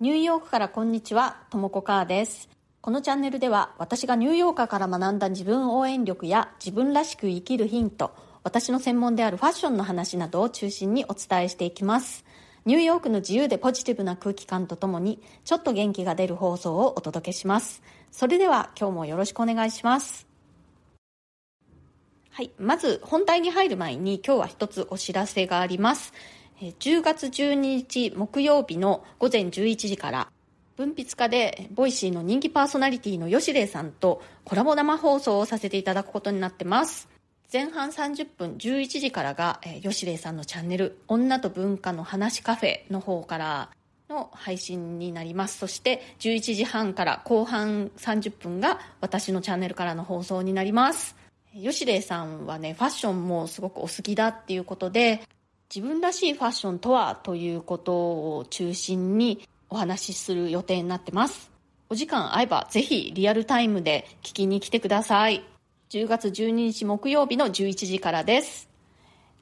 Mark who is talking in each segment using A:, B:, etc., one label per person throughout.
A: ニューヨークからこんにちは、ともこかーです。このチャンネルでは私がニューヨーカーから学んだ自分応援力や自分らしく生きるヒント、私の専門であるファッションの話などを中心にお伝えしていきます。ニューヨークの自由でポジティブな空気感とともに、ちょっと元気が出る放送をお届けします。それでは今日もよろしくお願いします。はい。まず本題に入る前に今日は一つお知らせがあります。10月12日木曜日の午前11時から文筆家で Voicy の人気パーソナリティの吉礼さんとコラボ生放送をさせていただくことになってます。前半30分11時からが、えー吉礼さんのチャンネル女と文化の話カフェの方からの配信になります。そして11時半から後半30分が私のチャンネルからの放送になります。吉礼さんはね、ファッションもすごくお好きだっていうことで、自分らしいファッションとはということを中心にお話しする予定になってます。お時間合えばぜひリアルタイムで聞きに来てください。10月12日木曜日の11時からです。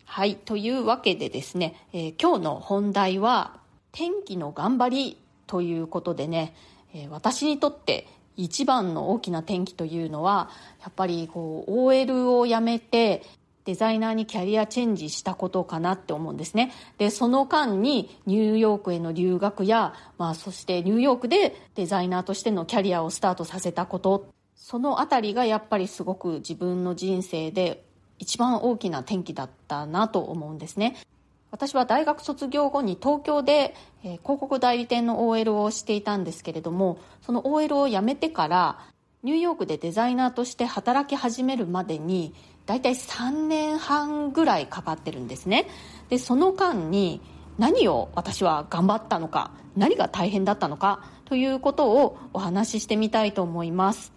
A: はい。というわけでですね、えー今日の本題は天気の頑張りということでね、えー私にとって一番の大きな転機というのは、やっぱりこう OL を辞めてデザイナーにキャリアチェンジしたことかなって思うんですね。で、その間にニューヨークへの留学や、まあそしてニューヨークでデザイナーとしてのキャリアをスタートさせたこと、そのあたりがやっぱりすごく自分の人生で一番大きな転機だったなと思うんですね。私は大学卒業後に東京で、え広告代理店の OL をしていたんですけれども、その OL を辞めてからニューヨークでデザイナーとして働き始めるまでに大体3年半ぐらいかかってるんですね。で、その間に何を私は頑張ったのか、何が大変だったのかということをお話ししてみたいと思います。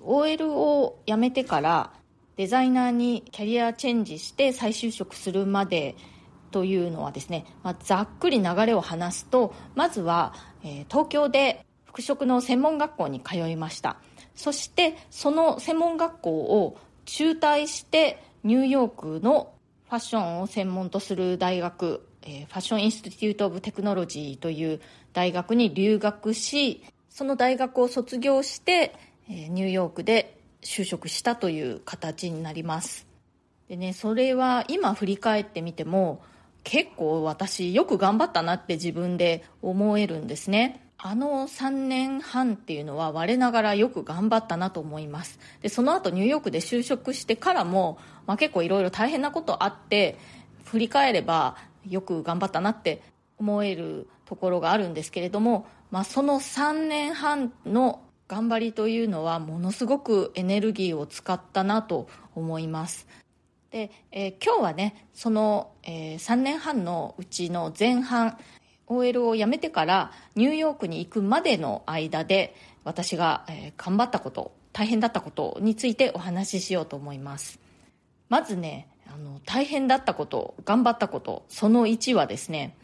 A: OL を辞めてからデザイナーにキャリアチェンジして再就職するまでというのはですね、まあ、ざっくり流れを話すとまずは、えー東京で服飾の専門学校に通いましたそしてその専門学校を中退してニューヨークのファッションを専門とする大学、えーファッションインスティテュート・オブ・テクノロジーという大学に留学しその大学を卒業して、えーニューヨークで就職したという形になります。でねそれは今振り返ってみても結構私よく頑張ったなって自分で思えるんですね。あの3年半っていうのは我ながらよく頑張ったなと思います。でその後ニューヨークで就職してからも、まあ、結構いろいろ大変なことあって振り返ればよく頑張ったなって思えるところがあるんですけれども、まあ、その3年半の頑張りというのはものすごくエネルギーを使ったなと思います。で、えー今日はねその、え3年半のうちの前半 OL を辞めてからニューヨークに行くまでの間で私が、え頑張ったこと大変だったことについてお話ししようと思います。まずねあの大変だったこと頑張ったことその1はですね、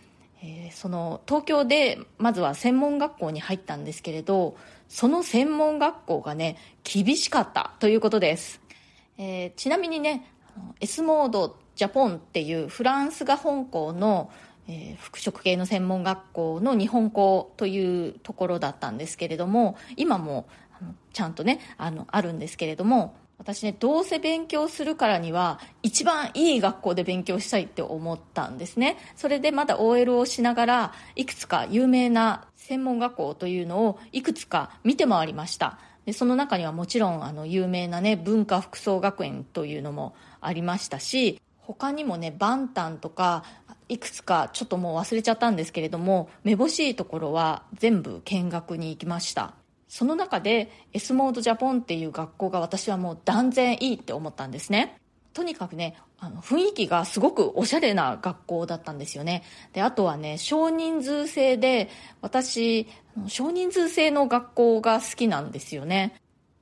A: えーその東京でまずは専門学校に入ったんですけれどその専門学校がね厳しかったということです、えーちなみにね S モードジャポンっていうフランスが本校の、えー服飾系の専門学校の日本校というところだったんですけれども今もあのちゃんとねあのあるんですけれども私ねどうせ勉強するからには一番いい学校で勉強したいって思ったんですね。それでまだ OL をしながらいくつか有名な専門学校というのをいくつか見て回りました。でその中にはもちろんあの有名なね文化服装学園というのもありましたし他にもねバンタンとかいくつかちょっともう忘れちゃったんですけれどもめぼしいところは全部見学に行きました。その中で S モードジャポンっていう学校が私はもう断然いいって思ったんですね。とにかくねあの雰囲気がすごくおしゃれな学校だったんですよね。であとはね少人数制で私少人数制の学校が好きなんですよね。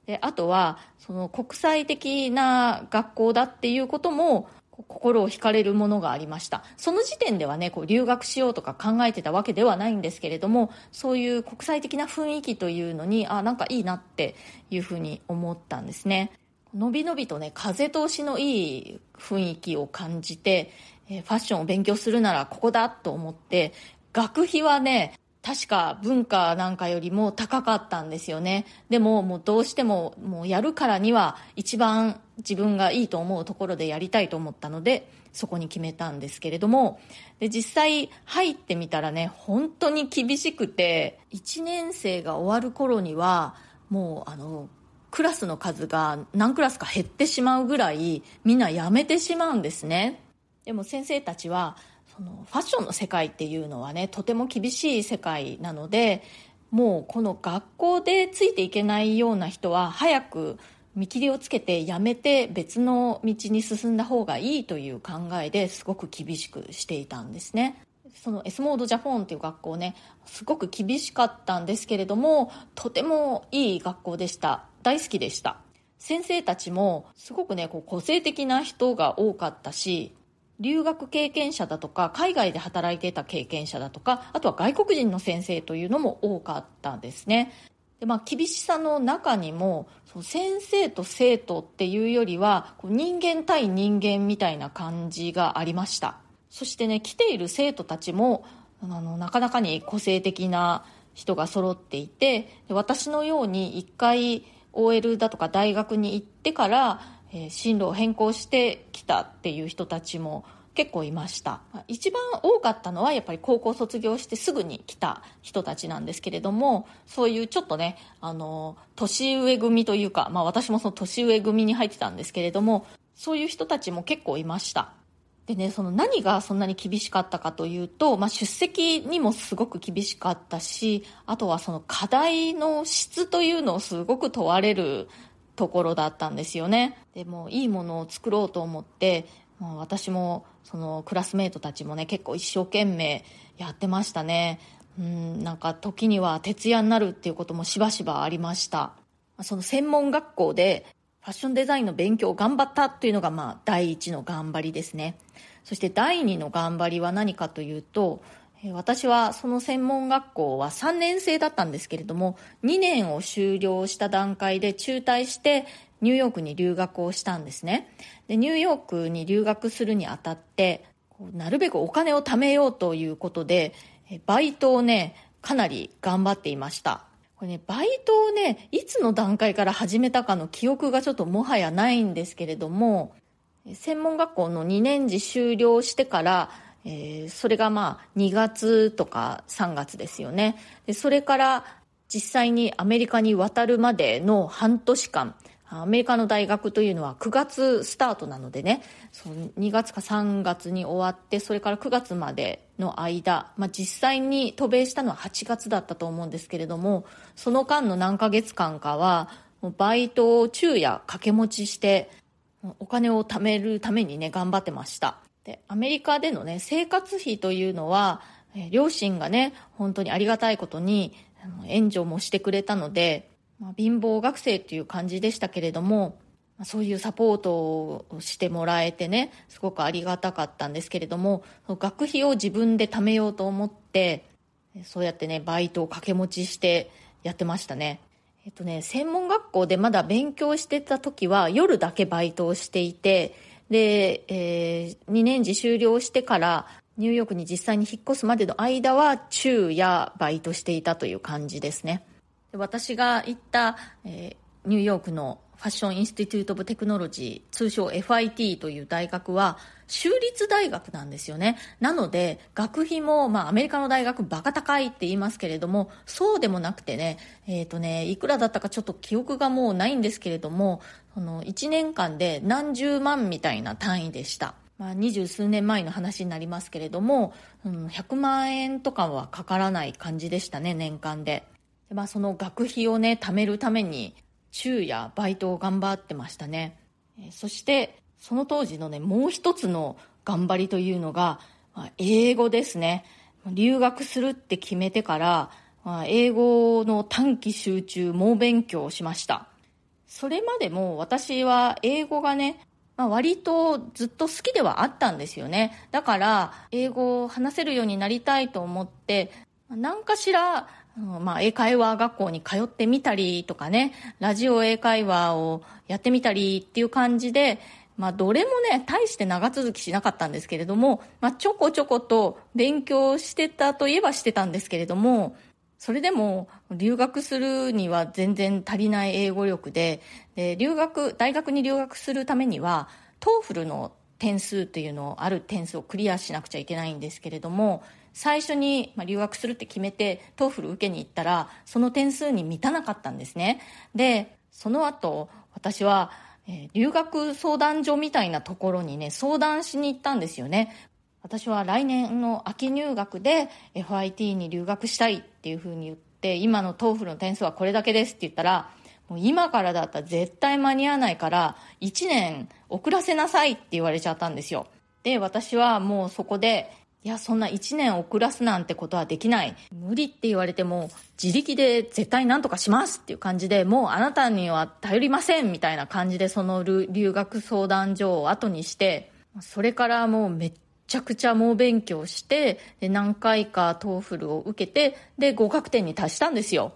A: であとはその国際的な学校だっていうことも心を惹かれるものがありました。その時点ではねこう留学しようとか考えてたわけではないんですけれどもそういう国際的な雰囲気というのにあなんかいいなっていうふうに思ったんですね。のびのびとね風通しのいい雰囲気を感じてえファッションを勉強するならここだと思って学費はね確か文化なんかよりも高かったんですよね。でももうどうしてももうやるからには一番自分がいいと思うところでやりたいと思ったのでそこに決めたんですけれどもで実際入ってみたらね本当に厳しくて1年生が終わる頃にはもうあのクラスの数が何クラスか減ってしまうぐらいみんな辞めてしまうんですね。でも先生たちはそのファッションの世界っていうのはねとても厳しい世界なのでもうこの学校でついていけないような人は早く見切りをつけてやめて別の道に進んだ方がいいという考えですごく厳しくしていたんですね。その S モードジャポンっていう学校ねすごく厳しかったんですけれどもとてもいい学校でした。大好きでした。先生たちもすごくねこう個性的な人が多かったし留学経験者だとか海外で働いていた経験者だとかあとは外国人の先生というのも多かったんですね。で、まあ、厳しさの中にもそ先生と生徒っていうよりはこう人間対人間みたいな感じがありました。そしてね来ている生徒たちもあのなかなかに個性的な人が揃っていて私のように一回 OL だとか大学に行ってからえ進路を変更してきたっていう人たちも結構いました。一番多かったのはやっぱり高校卒業してすぐに来た人たちなんですけれどもそういうちょっとねあの年上組というか、まあ、私もその年上組に入ってたんですけれどもそういう人たちも結構いました。でねその何がそんなに厳しかったかというと、まあ、出席にもすごく厳しかったしあとはその課題の質というのをすごく問われるところだったんですよね。でもいいものを作ろうと思ってもう私もそのクラスメートたちもね結構一生懸命やってましたね。うんなんか時には徹夜になるっていうこともしばしばありました。その専門学校でファッションデザインの勉強を頑張ったっていうのがまあ第一の頑張りですね。そして第二の頑張りは何かというと私はその専門学校は3年生だったんですけれども2年を修了した段階で中退してニューヨークに留学をしたんですね。でニューヨークに留学するにあたってなるべくお金を貯めようということでバイトをねかなり頑張っていました。これねバイトをねいつの段階から始めたかの記憶がちょっともはやないんですけれども専門学校の2年次修了してからえー、それがまあ2月とか3月ですよね。でそれから実際にアメリカに渡るまでの半年間アメリカの大学というのは9月スタートなのでね。その2月か3月に終わってそれから9月までの間、まあ、実際に渡米したのは8月だったと思うんですけれどもその間の何ヶ月間かはバイトを昼夜掛け持ちしてお金を貯めるためにね頑張ってました。でアメリカでのね生活費というのは、両親がね本当にありがたいことに援助もしてくれたので、まあ、貧乏学生っていう感じでしたけれどもそういうサポートをしてもらえてねすごくありがたかったんですけれども学費を自分で貯めようと思ってそうやってねバイトを掛け持ちしてやってましたね。えっとね専門学校でまだ勉強してた時は夜だけバイトをしていてで、えー、2年次終了してからニューヨークに実際に引っ越すまでの間は昼夜バイトしていたという感じですね。私が行った、えー、ニューヨークのファッション・インスティテュート・オブ・テクノロジー通称 FIT という大学は州立大学なんですよね。なので学費も、まあ、アメリカの大学バカ高いって言いますけれどもそうでもなくてね,、えーとねいくらだったかちょっと記憶がもうないんですけれどもその1年間で何十万みたいな単位でした。まあ、二十数年前の話になりますけれども、うん、100万円とかはかからない感じでしたね年間で。で、まあ、その学費をね貯めるために昼夜バイトを頑張ってましたね。そしてその当時のねもう一つの頑張りというのが、まあ、英語ですね。留学するって決めてから、まあ、英語の短期集中猛勉強をしました。それまでも私は英語がね、まあ、割とずっと好きではあったんですよね。だから英語を話せるようになりたいと思って何かしらまあ、英会話学校に通ってみたりとかね、ラジオ英会話をやってみたりっていう感じで、まあ、どれもね、大して長続きしなかったんですけれども、まあ、ちょこちょこと勉強してたといえばしてたんですけれども、それでも留学するには全然足りない英語力で、で留学、大学に留学するためには、 TOEFL の点数っていうのを、ある点数をクリアしなくちゃいけないんですけれども、最初に留学するって決めて、 TOEFL 受けに行ったら、その点数に満たなかったんですね。で、その後、私は、え、留学相談所みたいなところにね、相談しに行ったんですよね。私は来年の秋入学で FIT に留学したいっていうふうに言って、今の TOEFL の点数はこれだけですって言ったら、もう今からだったら絶対間に合わないから、1年遅らせなさいって言われちゃったんですよ。で、私はもうそこで、いや、そんな1年遅らすなんてことはできない。無理って言われても、自力で絶対何とかしますっていう感じで、もうあなたには頼りませんみたいな感じで、その留学相談所を後にして、それからもうめっちゃくちゃ猛勉強して、で何回か TOEFL を受けて、で、合格点に達したんですよ。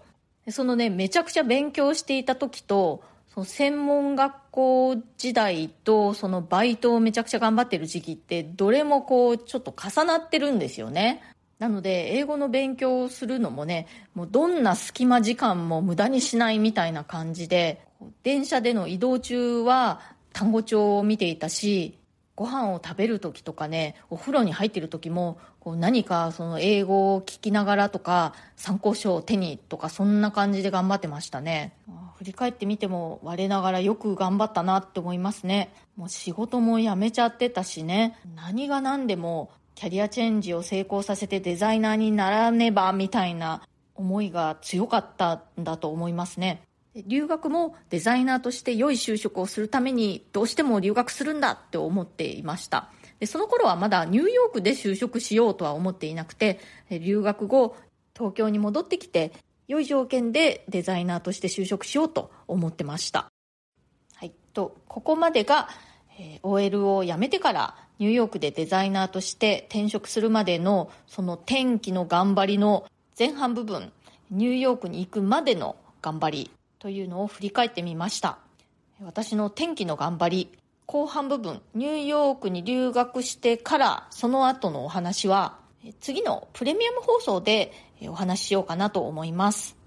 A: そのね、めちゃくちゃ勉強していた時と、その専門学校時代とそのバイトをめちゃくちゃ頑張ってる時期ってどれもこうちょっと重なってるんですよね。なので英語の勉強をするのもね、もうどんな隙間時間も無駄にしないみたいな感じで、電車での移動中は単語帳を見ていたし、ご飯を食べる時とかね、お風呂に入ってる時も、こう何かその英語を聞きながらとか、参考書を手にとか、そんな感じで頑張ってましたね。振り返ってみても、我ながらよく頑張ったなって思いますね。もう仕事も辞めちゃってたしね、何が何でもキャリアチェンジを成功させてデザイナーにならねばみたいな思いが強かったんだと思いますね。留学もデザイナーとして良い就職をするためにどうしても留学するんだって思っていましたでその頃はまだニューヨークで就職しようとは思っていなくて留学後東京に戻ってきて良い条件でデザイナーとして就職しようと思ってました、はい、とここまでが、えー、OL を辞めてからニューヨークでデザイナーとして転職するまでのその天気の頑張りの前半部分ニューヨークに行くまでの頑張りというのを振り返ってみました。私の天気の頑張り後半部分ニューヨークに留学してからその後のお話は次のプレミアム放送でお話ししようかなと思います。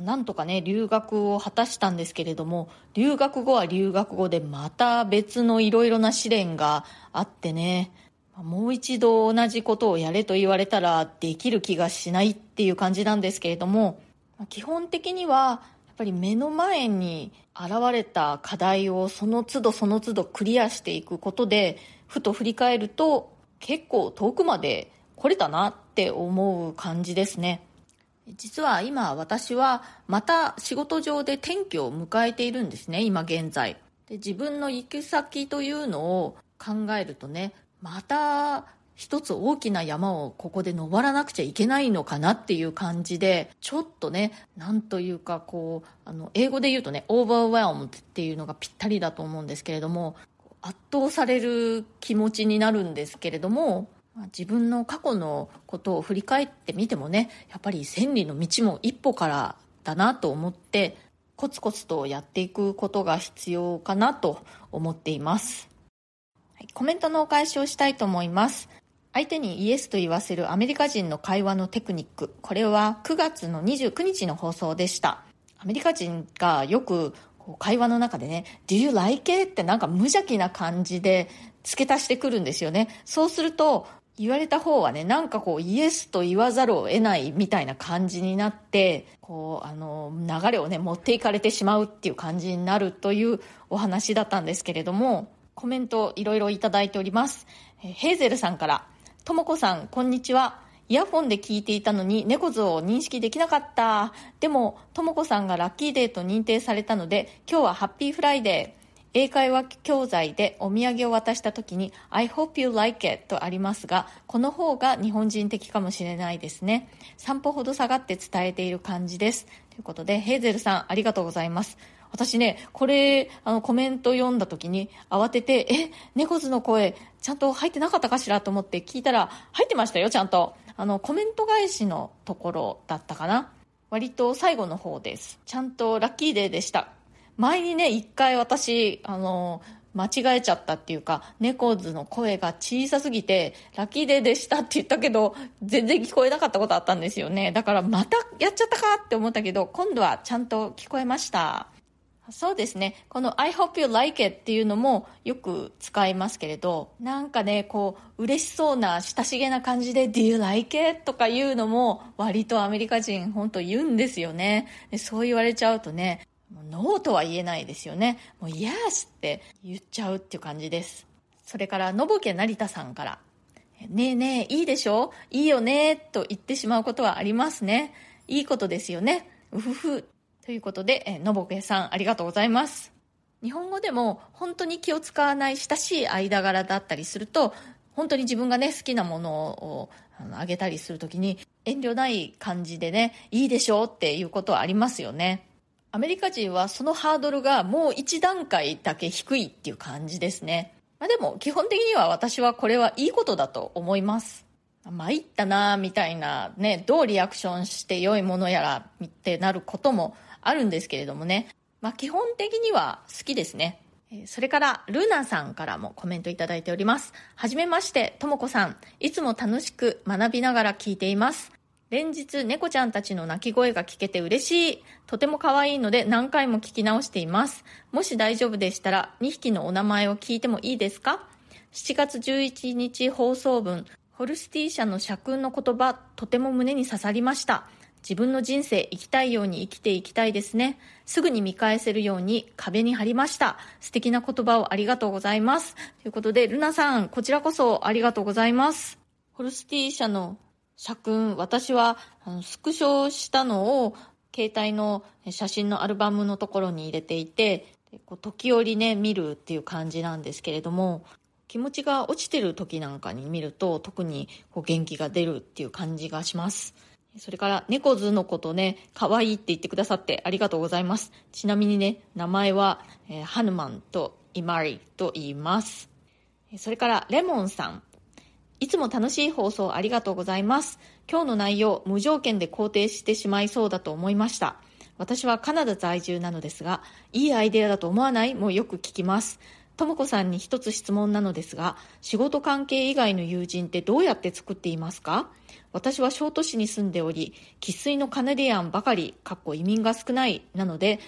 A: なんとかね留学を果たしたんですけれども留学後は留学後でまた別のいろいろな試練があってねもう一度同じことをやれと言われたらできる気がしないっていう感じなんですけれども基本的にはやっぱり目の前に現れた課題をその都度その都度クリアしていくことでふと振り返ると結構遠くまで来れたなって思う感じですね。実は今私はまた仕事上で転機を迎えているんですね今現在。で自分の行き先というのを考えるとねまた一つ大きな山をここで登らなくちゃいけないのかなっていう感じで、ちょっとね、なんというかこう、あの、英語で言うとね、overwhelmed っていうのがぴったりだと思うんですけれども、圧倒される気持ちになるんですけれども、自分の過去のことを振り返ってみてもね、やっぱり千里の道も一歩からだなと思って、コツコツとやっていくことが必要かなと思っています。コメントのお返しをしたいと思います。相手にイエスと言わせるアメリカ人の会話のテクニック。これは9月の29日の放送でした。アメリカ人がよく会話の中でね、Do you like it? ってなんか無邪気な感じで付け足してくるんですよね。そうすると、言われた方はね、なんかこう、イエスと言わざるを得ないみたいな感じになって、こう、あの、流れをね、持っていかれてしまうっていう感じになるというお話だったんですけれども、コメントいろいろいただいております。ヘーゼルさんから、ともこさん、こんにちは。イヤホンで聞いていたのに猫図を認識できなかった。でも、ともこさんがラッキーデーと認定されたので、今日はハッピーフライデー。英会話教材でお土産を渡した時に I hope you like it とありますが、この方が日本人的かもしれないですね。三歩ほど下がって伝えている感じです。ということで、ヘーゼルさんありがとうございます。私ね、これ、あの、コメント読んだ時に慌てて、え、猫図の声、ちゃんと入ってなかったかしらと思って聞いたら、入ってましたよ、ちゃんと。あの、コメント返しのところだったかな。割と最後の方です。ちゃんとラッキーデーでした。前にね、一回私、あの、間違えちゃったっていうか、猫図の声が小さすぎて、ラッキーデでしたって言ったけど、全然聞こえなかったことあったんですよね。だからまたやっちゃったかって思ったけど、今度はちゃんと聞こえました。そうですね。この I hope you like it っていうのもよく使いますけれど、なんかね、こう、嬉しそうな親しげな感じで Do you like it? とか言うのも割とアメリカ人本当言うんですよね。そう言われちゃうとね、ノーとは言えないですよね。もう、イエスって言っちゃうっていう感じです。それから、のぼけ成田さんから、ねえねえ、いいでしょ？いいよねと言ってしまうことはありますね。いいことですよね。うふふ。ということで、のぼけさん、ありがとうございます。日本語でも本当に気を使わない親しい間柄だったりすると、本当に自分がね、好きなものをあげたりするときに、遠慮ない感じでね、いいでしょうっていうことはありますよね。アメリカ人はそのハードルがもう一段階だけ低いっていう感じですね。まあ、でも基本的には私はこれはいいことだと思います。参ったなみたいなね、どうリアクションして良いものやらってなることもあるんですけれどもね。まあ基本的には好きですね。それから、ルーナさんからもコメントいただいております。はじめまして、ともこさん。いつも楽しく学びながら聞いています。連日猫ちゃんたちの鳴き声が聞けて嬉しい。とても可愛いので何回も聞き直しています。もし大丈夫でしたら2匹のお名前を聞いてもいいですか ?7 月11日放送分、ホルスティー社の社訓の言葉、とても胸に刺さりました。自分の人生生きたいように生きていきたいですね。すぐに見返せるように壁に貼りました。素敵な言葉をありがとうございます。ということで、ルナさん、こちらこそありがとうございます。ホルスティー社の社訓、私はスクショしたのを携帯の写真のアルバムのところに入れていて、こう時折ね、見るっていう感じなんですけれども、気持ちが落ちてる時なんかに見ると特にこう元気が出るっていう感じがします。それから、猫図のことね、可愛いって言ってくださってありがとうございます。ちなみにね、名前は、えー、ハヌマンとイマリと言います。それから、レモンさん。いつも楽しい放送ありがとうございます。今日の内容、無条件で肯定してしまいそうだと思いました。私はカナダ在住なのですが、いいアイデアだと思わない？もよく聞きます。ともこさんに一つ質問なのですが、仕事関係以外の友人ってどうやって作っていますか？私は小都市に住んでおり、生粋のカナディアンばかり、かっこ移民が少ないなので、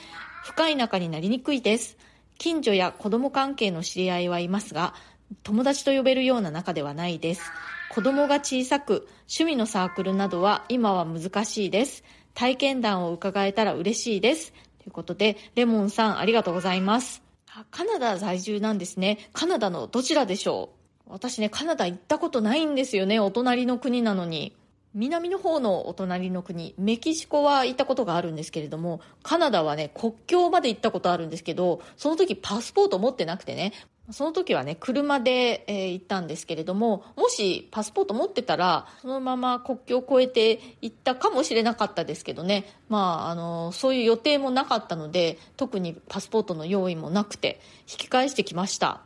A: 深い仲になりにくいです。近所や子供関係の知り合いはいますが、友達と呼べるような仲ではないです。子供が小さく、趣味のサークルなどは今は難しいです。体験談を伺えたら嬉しいです。ということで、レモンさんありがとうございます。カナダ在住なんですね。カナダのどちらでしょう？私ね、カナダ行ったことないんですよね。お隣の国なのに。南の方のお隣の国、メキシコは行ったことがあるんですけれども、カナダはね、国境まで行ったことあるんですけど、その時パスポート持ってなくてね、その時はね、車で、えー、行ったんですけれども、もしパスポート持ってたら、そのまま国境を越えて行ったかもしれなかったですけどね、まあ、あの、そういう予定もなかったので、特にパスポートの用意もなくて、引き返してきました。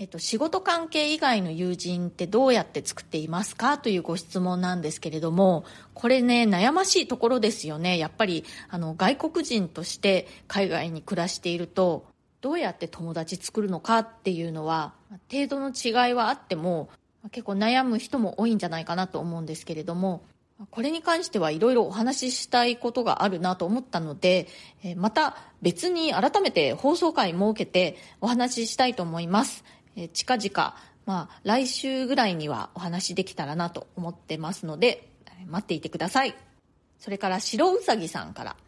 A: えっと、仕事関係以外の友人ってどうやって作っていますか？というご質問なんですけれども、これね、悩ましいところですよね。やっぱり、あの、外国人として海外に暮らしていると、どうやって友達作るのかっていうのは程度の違いはあっても結構悩む人も多いんじゃないかなと思うんですけれどもこれに関してはいろいろお話ししたいことがあるなと思ったのでまた別に改めて放送回設けてお話ししたいと思います。近々まあ来週ぐらいにはお話できたらなと思ってますので待っていてください。それから白うさぎさんから「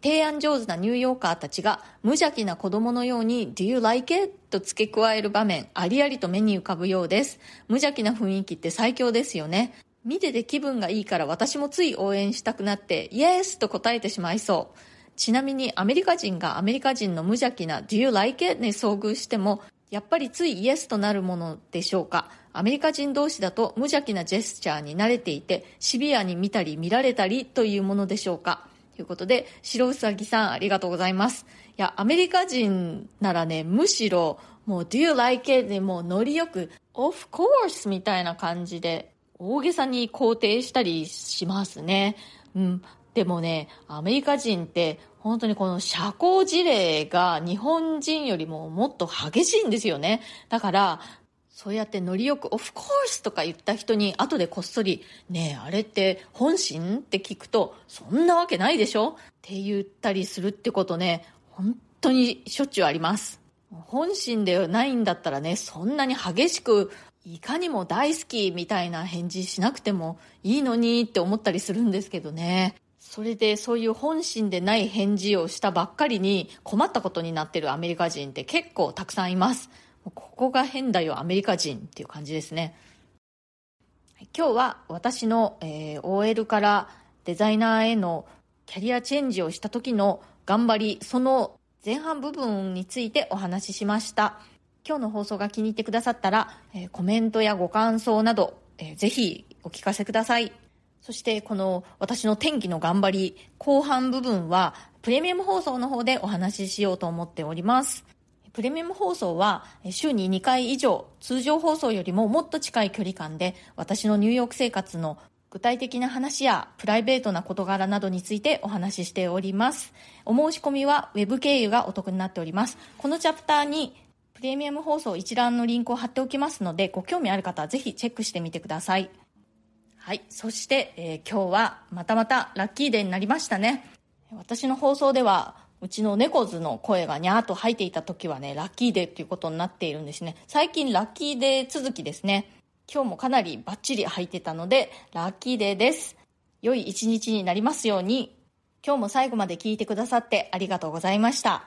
A: 提案上手なニューヨーカーたちが無邪気な子供のように Do you like it? と付け加える場面ありありと目に浮かぶようです。無邪気な雰囲気って最強ですよね。見てて気分がいいから私もつい応援したくなってイエスと答えてしまいそう。ちなみにアメリカ人がアメリカ人の無邪気な Do you like it? に遭遇してもやっぱりついイエスとなるものでしょうか。アメリカ人同士だと無邪気なジェスチャーに慣れていてシビアに見たり見られたりというものでしょうか。ということで、白うさぎさんありがとうございます。いや、アメリカ人ならね、むしろ、もう、do you like it? でもうノリよく、of course みたいな感じで、大げさに肯定したりしますね。うん。でもね、アメリカ人って本当にこの社交辞令が日本人よりももっと激しいんですよね。だから、そうやってノリよく、オフコースとか言った人に後でこっそり、ねえ、あれって本心？って聞くと、そんなわけないでしょ？って言ったりするってことね、本当にしょっちゅうあります。本心ではないんだったらね、そんなに激しく、いかにも大好きみたいな返事しなくてもいいのにって思ったりするんですけどね。それでそういう本心でない返事をしたばっかりに困ったことになってるアメリカ人って結構たくさんいます。ここが変だよアメリカ人っていう感じですね。今日は私の、えー、OL からデザイナーへのキャリアチェンジをした時の頑張り、その前半部分についてお話ししました。今日の放送が気に入ってくださったら、えー、コメントやご感想など、えー、ぜひお聞かせください。そしてこの私の天気の頑張り、後半部分はプレミアム放送の方でお話ししようと思っております。プレミアム放送は週に2回以上通常放送よりももっと近い距離感で私のニューヨーク生活の具体的な話やプライベートな事柄などについてお話ししております。お申し込みは Web 経由がお得になっております。このチャプターにプレミアム放送一覧のリンクを貼っておきますのでご興味ある方はぜひチェックしてみてください。はい。そして、えー、今日はまたまたラッキーデーになりましたね。私の放送ではうちの猫図の声がにゃーっと入っていた時はね、ラッキーデーっていうことになっているんですね。最近ラッキーデー続きですね。今日もかなりバッチリ入ってたので、ラッキーデーです。良い一日になりますように。今日も最後まで聞いてくださってありがとうございました。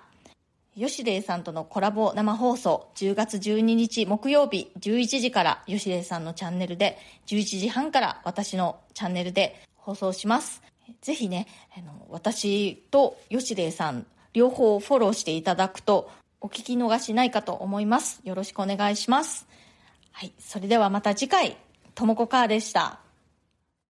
A: 吉礼さんとのコラボ生放送10月12日木曜日11時から吉礼さんのチャンネルで11時半から私のチャンネルで放送します。ぜひね、あの私と吉礼さん、両方フォローしていただくと、お聞き逃しないかと思います。よろしくお願いします。はい。それではまた次回、ともこかーでした。